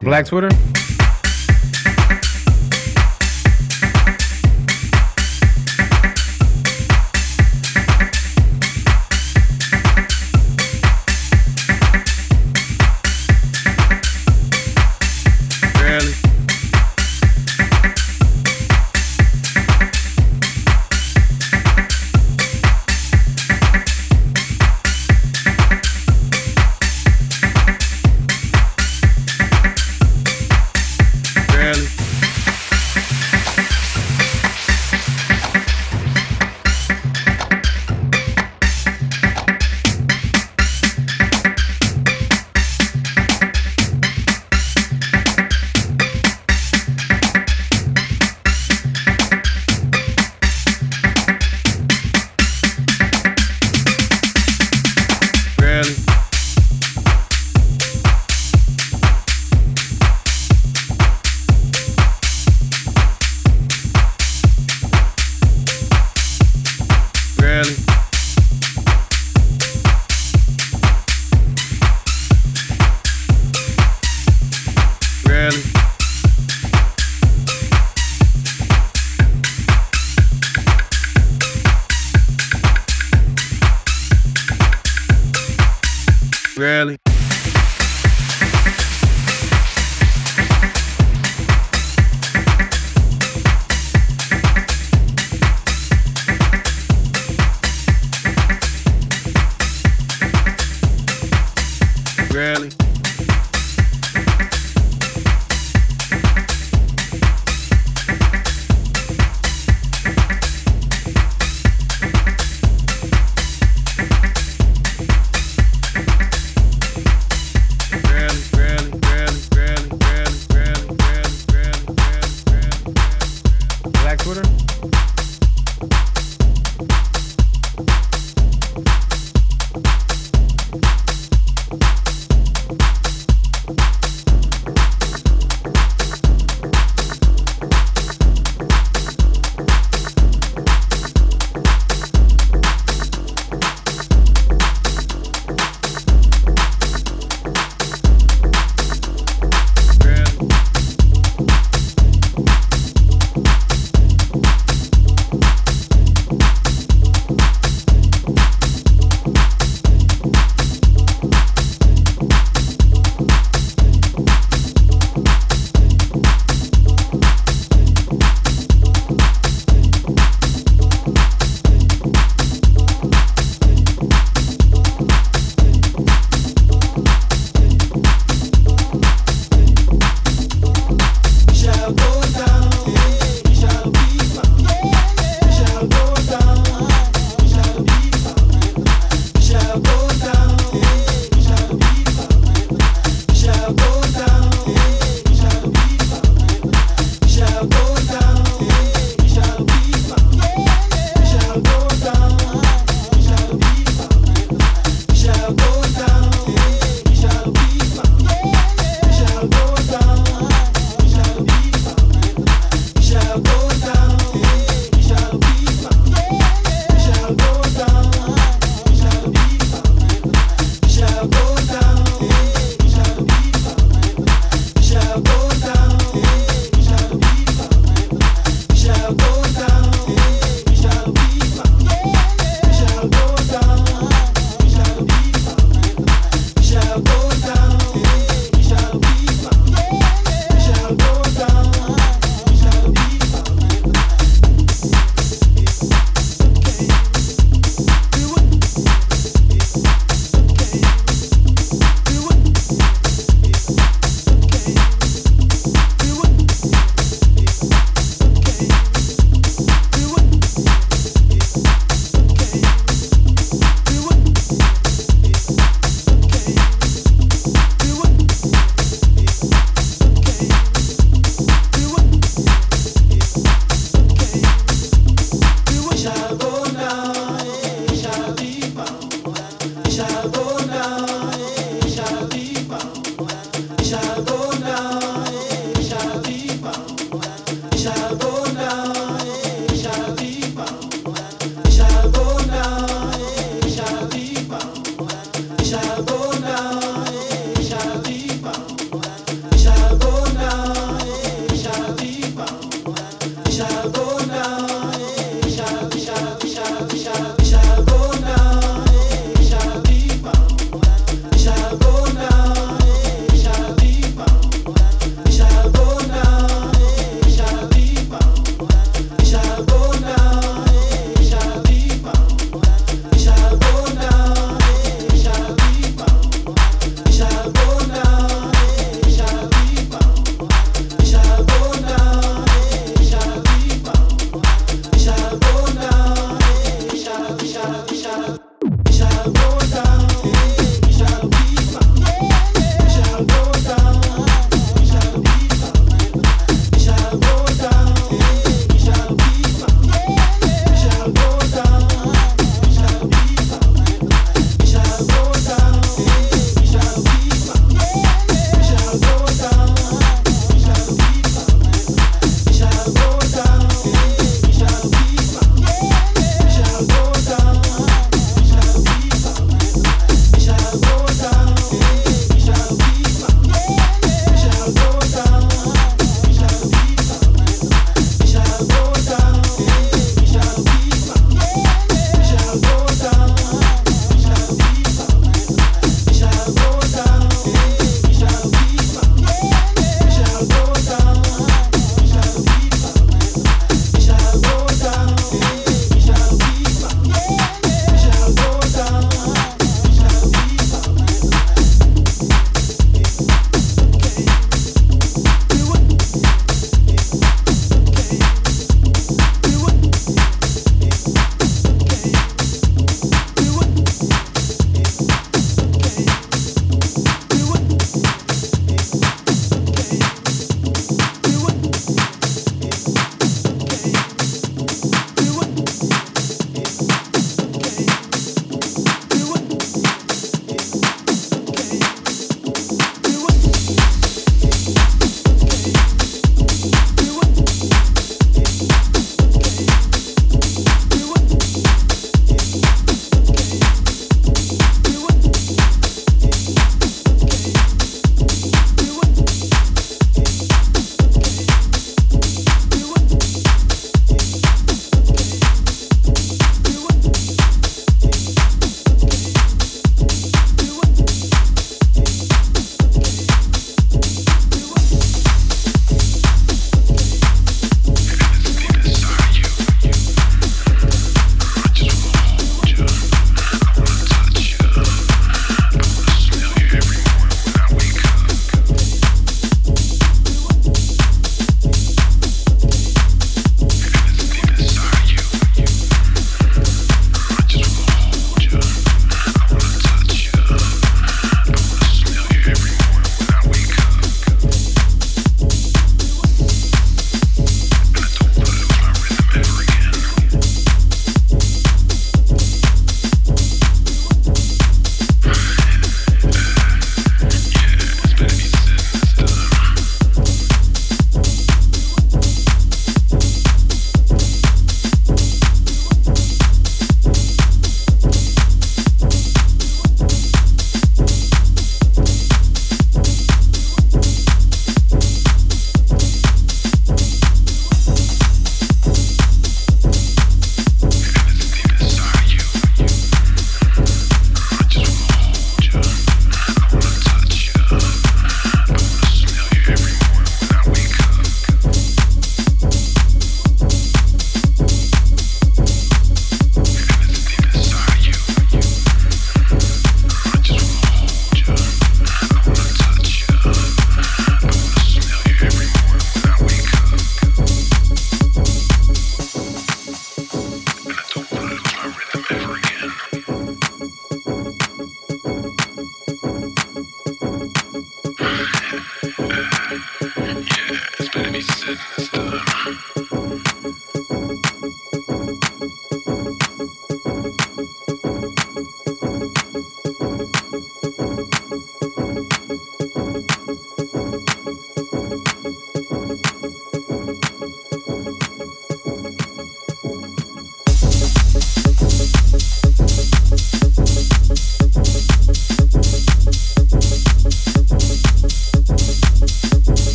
Black Twitter?